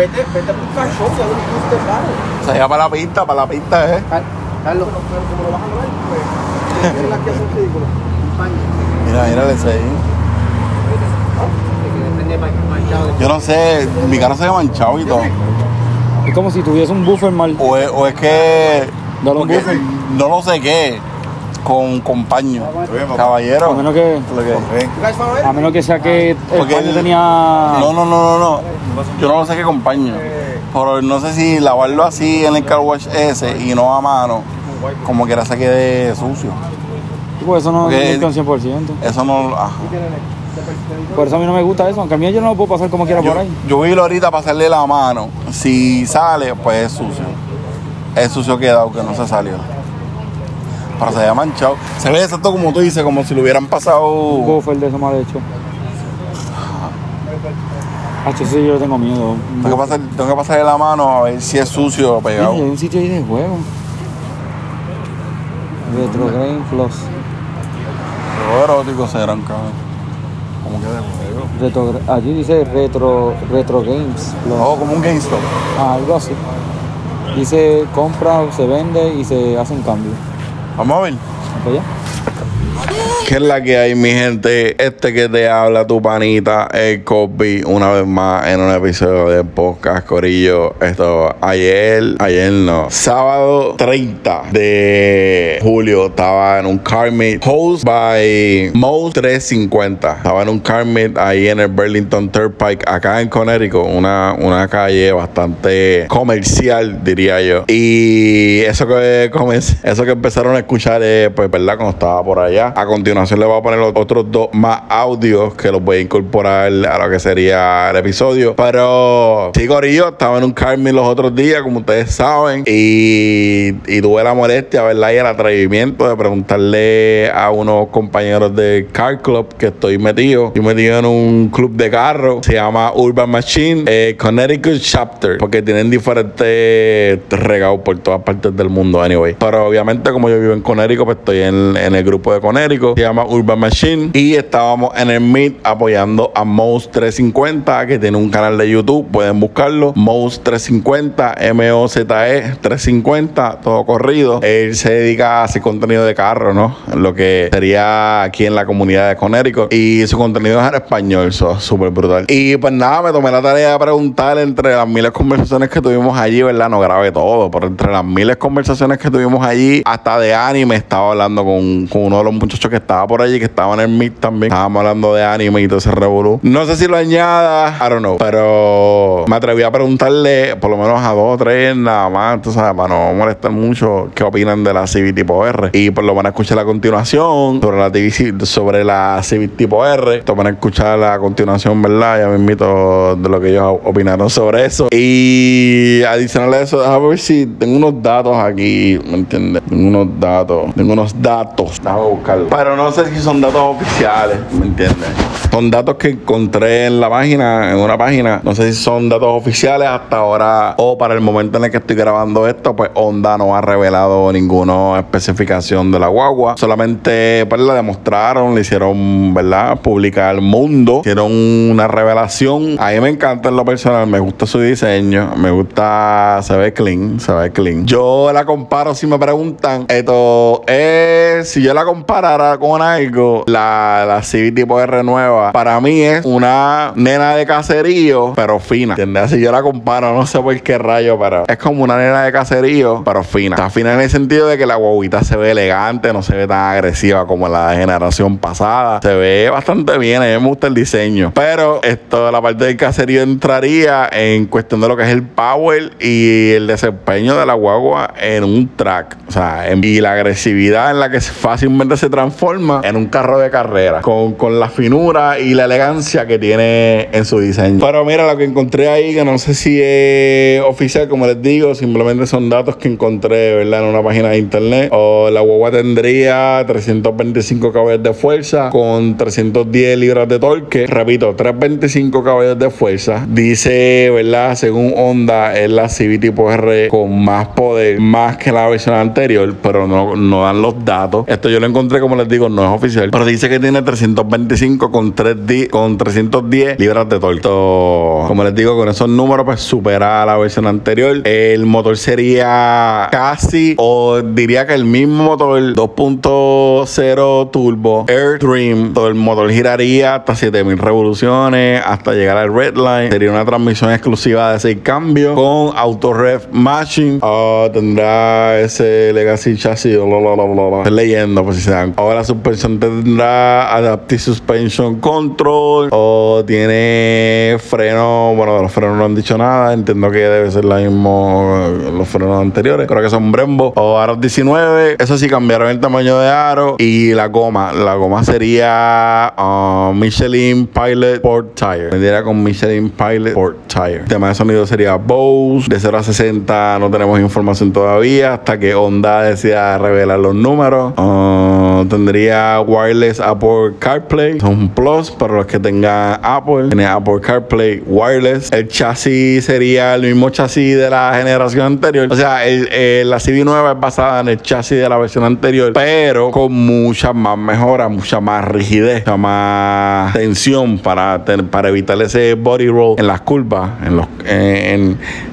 Vete, vete por un car show, ya lo hiciste paro. Se iba para la pista, para la pista, eh. Carlos, pero como lo vas a lograr, pues. Es las que hacen ridículo. Mira, mira el SI. Yo no sé, mi cara se ve manchado y todo. Es como si tuviese un buffer mal. O es, o es que. Dale un porque buffer. no lo sé qué. Con, con paño. A Caballero. menos que, a menos que sea que el Porque paño tenía. No, no, no, no, no. Yo no lo sé qué con paño. Pero no sé si lavarlo así en el car wash ese y no a mano, como quiera se quede sucio. Pues eso no Porque- limpia un 100%. Eso no. ajá. Por eso a mí no me gusta eso. Aunque a mí yo no lo puedo pasar como quiera Yo, por ahí. yo vi ahorita para hacerle la mano. Si sale, pues es sucio. Es sucio quedado, que no se salió. Pero se ve manchado. Se ve exacto como tú dices, como si lo hubieran pasado. Un buffer de eso mal hecho. Ah, eso sí yo tengo miedo. Tengo que, pasar, tengo que pasarle la mano a ver si es sucio o pegado. hay un sitio ahí de juego. Retro Game Plus. Los eróticos serán, cabrón. Como que de juego. Retro, allí dice Retro, Retro Games Plus. Oh, como un GameStop. Ah, algo así. Dice compra, se vende y se hace un cambio. A ver. ¿Para? ¿Qué es la que hay, mi gente? Este que te habla tu panita, el Cosby, una vez más en un episodio de Podcast Corillo. Esto, ayer, ayer no, sábado 30 de julio, estaba en un car meet, host by Mouse 350. Estaba en un car meet ahí en el Burlington Turnpike, acá en Connecticut, una, una calle bastante comercial, diría yo. Y eso que, comencé- eso que empezaron a escuchar, eh, pues, ¿verdad? Cuando estaba por allá. A continuación le voy a poner otros dos más audios que los voy a incorporar a lo que sería el episodio. Pero sí, Corillo, estaba en un Carmen los otros días, como ustedes saben. Y, y tuve la molestia, ¿verdad? Y el atrevimiento de preguntarle a unos compañeros de Car Club que estoy metido. Estoy metido en un club de carro. Se llama Urban Machine eh, Connecticut Chapter. Porque tienen diferentes regados por todas partes del mundo, anyway. Pero obviamente, como yo vivo en Connecticut, pues estoy en, en el grupo de Connecticut. Se llama Urban Machine. Y estábamos en el Meet apoyando a Mouse 350, que tiene un canal de YouTube. Pueden buscarlo. Mouse 350, M-O-Z-E 350, todo corrido. Él se dedica a hacer contenido de carro, ¿no? Lo que sería aquí en la comunidad de Connecticut. Y su contenido es en español, eso es súper brutal. Y pues nada, me tomé la tarea de preguntar entre las miles de conversaciones que tuvimos allí, ¿verdad? No grabé todo, pero entre las miles de conversaciones que tuvimos allí, hasta de anime, estaba hablando con, con uno de los muchachos que estaba por allí, que estaba en el Meet también. Estábamos hablando de anime y todo ese revolú. No sé si lo añada, I don't know, pero me atreví a preguntarle por lo menos a dos o tres nada más, sabes, para no molestar mucho, qué opinan de la Civic tipo R. Y por lo van a escuchar a continuación sobre la, TV sobre la Civic tipo R. Esto van a escuchar a continuación, ¿verdad? Ya me invito de lo que ellos opinaron sobre eso. Y adicional a eso, déjame ver si tengo unos datos aquí, ¿me entiendes? Tengo unos datos, tengo unos datos, déjame buscarlos. Pero no sé si son datos oficiales, ¿me entiendes? Son datos que encontré en la página, en una página. No sé si son datos oficiales hasta ahora o para el momento en el que estoy grabando esto, pues Honda no ha revelado ninguna especificación de la guagua. Solamente pues la demostraron, le hicieron, ¿verdad? Pública al mundo. Hicieron una revelación. A mí me encanta en lo personal, me gusta su diseño, me gusta, se ve clean, se ve clean. Yo la comparo si me preguntan, esto es, si yo la comparara con algo, la, la Civic tipo R nueva, para mí es una nena de caserío, pero fina. ¿Entiendes? Si yo la comparo, no sé por qué rayo, pero es como una nena de caserío, pero fina. Está fina en el sentido de que la guaguita se ve elegante, no se ve tan agresiva como la generación pasada. Se ve bastante bien, a mí me gusta el diseño. Pero esto, la parte del caserío entraría en cuestión de lo que es el power y el desempeño de la guagua en un track. O sea, en- y la agresividad en la que fácilmente se transforma en un carro de carrera. Con, con la finura y la elegancia que tiene en su diseño. Pero mira, lo que encontré ahí, que no sé si es oficial, como les digo, simplemente son datos que encontré, ¿verdad? En una página de internet. O la guagua tendría 325 caballos de fuerza con 310 libras de torque. Repito, 325 caballos de fuerza. Dice, ¿verdad? Según Honda, es la Civic tipo R con más poder, más que la versión anterior, pero no, no dan los datos. Esto yo lo encontré, como les digo, no es oficial. Pero dice que tiene 325 con 3D, con 310 libras de torque. Como les digo, con esos números, pues supera la versión anterior. El motor sería casi, o diría que el mismo motor 2.0 turbo Air Dream. Todo el motor giraría hasta 7000 revoluciones, hasta llegar al red line. Sería una transmisión exclusiva de 6 cambios con auto ref matching. Ah, tendrá ese legacy chasis. bla, bla, bla. Estoy leyendo, pues si se dan. Ahora la suspensión tendrá adaptive suspension control. O tiene freno. Bueno, los frenos no han dicho nada. Entiendo que debe ser la mismo los frenos anteriores. Creo que son Brembo. O aros 19. Eso sí, cambiaron el tamaño de aro. Y la goma. La goma sería ah, Michelin Pilot Sport Tire. Vendría con Michelin Pilot Sport Tire. El tema de sonido sería Bose. De 0 a 60 no tenemos información todavía. Hasta que Honda decida revelar los números. Tendría wireless Apple CarPlay. Es un plus para los que tengan Apple. Tiene Apple CarPlay wireless. El chasis sería el mismo chasis de la generación anterior. O sea, el, eh, la CV9 es basada en el chasis de la versión anterior, pero con muchas más mejoras, mucha más rigidez, mucha más tensión para, ten- para evitar ese body roll en las curvas, en los,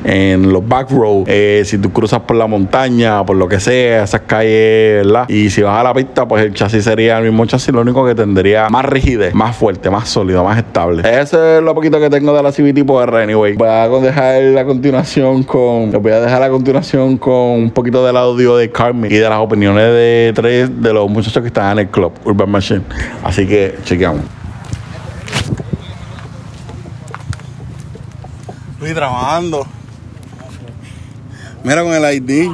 en, los back road. Eh, si tú cruzas por la montaña, por lo que sea, esas calles. Y si vas a la pista, pues el chasis sería el mismo chasis, lo único que tendría más rigidez, más fuerte, más sólido, más estable. Eso es lo poquito que tengo de la CV tipo R, anyway. Voy a dejar la continuación con. Les voy a dejar la continuación con un poquito del audio de Carmen y de las opiniones de tres de los muchachos que están en el club, Urban Machine. Así que chequeamos. Estoy trabajando. Mira con el ID.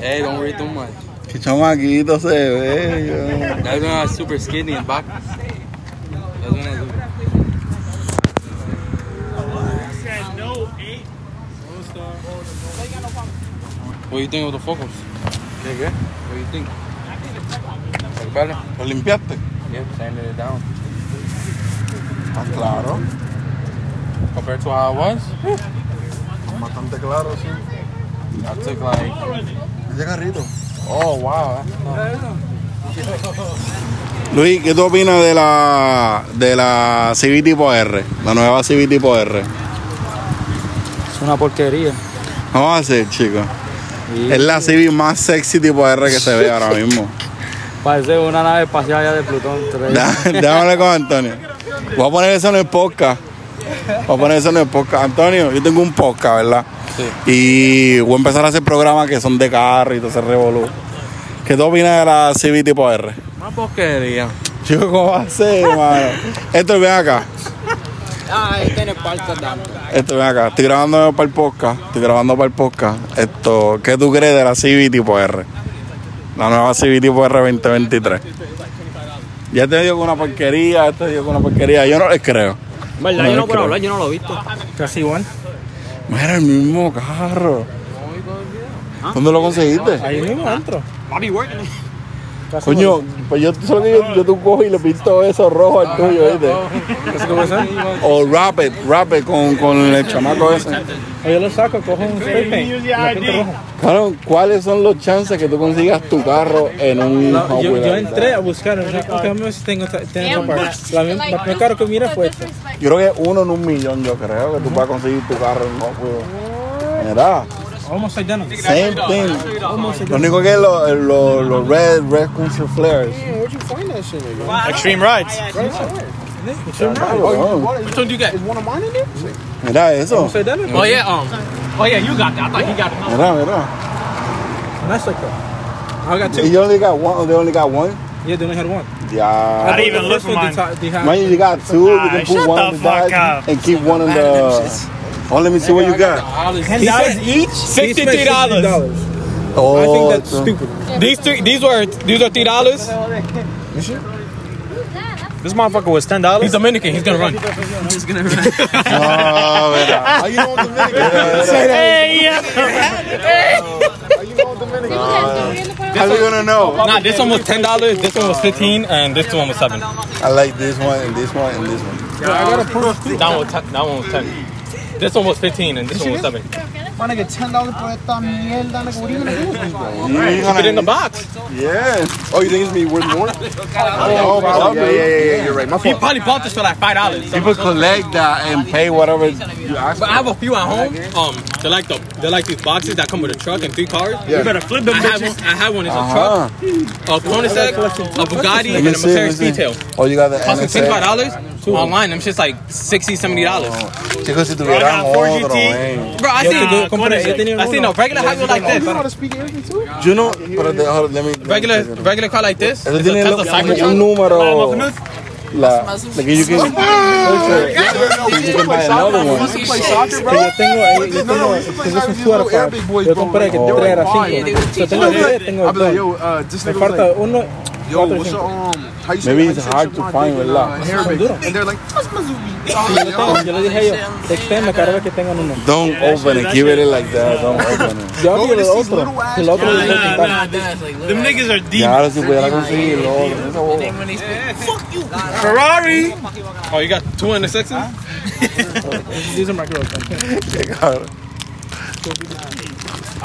Hey, don't worry too much. Qué chamaquito se ve. when I was super skinny and back. I was What do you think of the focus? ¿Qué qué? What do you think? ¿Lo limpiaste? Yeah, sanded it down. Ah, claro. Compared to how it was, Bastante claro, sí. I took like, Ese carrito. Oh wow. Luis, ¿qué tú opinas de la de la CV tipo R? La nueva CV tipo R. Es una porquería. Vamos a hacer, chicos. Es la CV más sexy tipo R que se ve ahora mismo. parece una nave espacial allá de Plutón. Dá- Déjame hablar con Antonio. Voy a poner eso en el podcast. Voy a poner eso en el podcast. Antonio, yo tengo un podcast, ¿verdad? Y voy a empezar a hacer programas que son de carro y todo ese revolú. ¿Qué tú opinas de la CV tipo R? Una porquería. Chico, ¿cómo va a ser, hermano? Esto, ven acá. Ah, ahí tiene parte tanto. Esto, ven acá. Estoy grabando para el podcast. Estoy grabando para el podcast. Esto, ¿qué tú crees de la CV tipo R? La nueva CV tipo R 2023. Ya te digo que una porquería, te digo que una porquería. Yo no les creo. ¿Verdad? No yo no les puedo creo. hablar, yo no lo he visto. Casi igual. Mira, el mismo carro. ¿Dónde lo conseguiste? Ahí mismo adentro. Bobby working. Casi Coño, pues yo, que yo, yo tú cojo y le pinto eso rojo al tuyo, ¿viste? ¿Eso puede ser? O Rapid, Rapid con, con el chamaco ese. O yo lo saco, cojo un spray paint. Claro, ¿cuáles son los chances que tú consigas tu carro en un No, Hot yo, entré a buscar, o sea, a si tengo, tengo. La misma- el primer carro que mira fue este. Yo creo que uno en un millón, yo creo, que tú puedas conseguir tu carro en Hot Wheels. Mira, Almost identical. same thing. Lo único que es los lo, lo red, red Cruiser Flares. Where'd you find that shit, nigga? Extreme rides. Cabrón. Which one do you get? Is one of mine in there? Mira eso. Almost identical. Oh yeah, um, oh yeah, you got that. I thought he got it. Mira, mira. Nice like that. I got two. you only got one, they only got one? Yeah, they only had one. Yeah. I didn't even look for mine. Man, you got two, you can put shut one the on the fuck up. and keep one on the... Oh, let me see what you got. Ten dollars each. Sixty-three dollars. Oh, I think that's it's stupid. These three, these were, these are three dollars. This motherfucker was ten dollars. He's. Dominican. He's gonna run. Oh, mira. How you know Dominican? Hey, yeah. How you know Dominican? How are you gonna know? Nah, this one was ten dollars. This one was fifteen, and this one was seven. I like this one and this one and this one. Yeah, I gotta prove. That one. That one was ten. This one was 15 and this one was 7. My nigga, $10 esta mierda, nigga. What are you gonna do with me, bro? Keep it in the box. Yeah. Oh, you think it's me worth more? oh, probably. Yeah, yeah, yeah, yeah, You're right. My fault. He probably bought this for like $5. People collect that and pay whatever you ask But I have a few at home. Um, They're like, the, they're like these boxes that come with a truck and three cars. Yeah. You better flip them, I have one, I have one. It's uh-huh. a truck, a Koenigsegg, a Bugatti, and a Mercedes detail. Oh, you got the Costing $25 too. Online, them shit's like 60 dollars. Oh. Bro, I see. I see no regular high like this. You know hold let me. let me Regular regular car like this. It's a Tesla truck. número. La, like you can, you can buy another one. Yo, cuatro y what's your, cinco. um, how you say, Maybe how it's you say hard shit to my find, dick, ¿verdad? uh, hair big. duro. And they're like, what's my zoobie? Yo tengo- Yo le dije a ellos, textéme cada vez que tengan uno. Don't open it. Keep it like that. Don't open it. Yo abrí el this is otro. little ass El otro le voy a contar. Them niggas are deep. Ya ahora si pudiera conseguir lo otro. Esa boba. Ferrari. Oh, you got two in the sixes? These are my girls. Qué cabrón.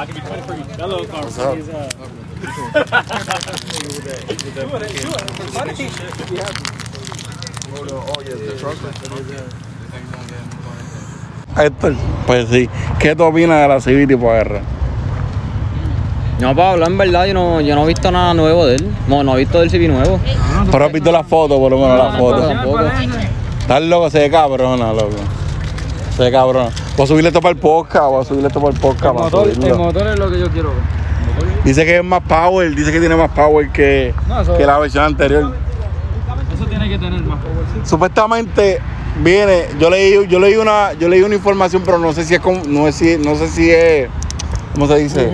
What's up? Héctor, pues sí. ¿Qué tú opinas de la Civic tipo R? No, Pablo, en verdad yo no, yo no he visto nada nuevo de él. No, no he visto del CV nuevo. Pero has visto la foto, por lo menos la foto. Tampoco. Estás loco, se ve cabrona, loco. Se ve cabrona. Voy a subirle esto para el podcast, voy a subirle esto para el podcast. para subirlo. motor es lo que yo quiero ver. Dice que es más power, dice que tiene más power que, No, eso- que la versión anterior. Eso tiene que tener más power. Supuestamente viene, yo leí, yo leí una, yo leí una información, pero no sé si es como- no sé si, no sé si es, ¿cómo se dice?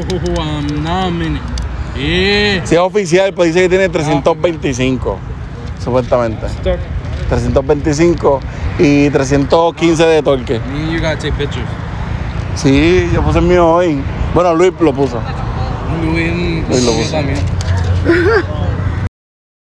Yeah. Si es oficial, pues dice que tiene 325, supuestamente. 325 y 315 de torque. You gotta take pictures. Sí, yo puse el mío hoy. Bueno, Luis lo puso. Luis, Luis lo puso.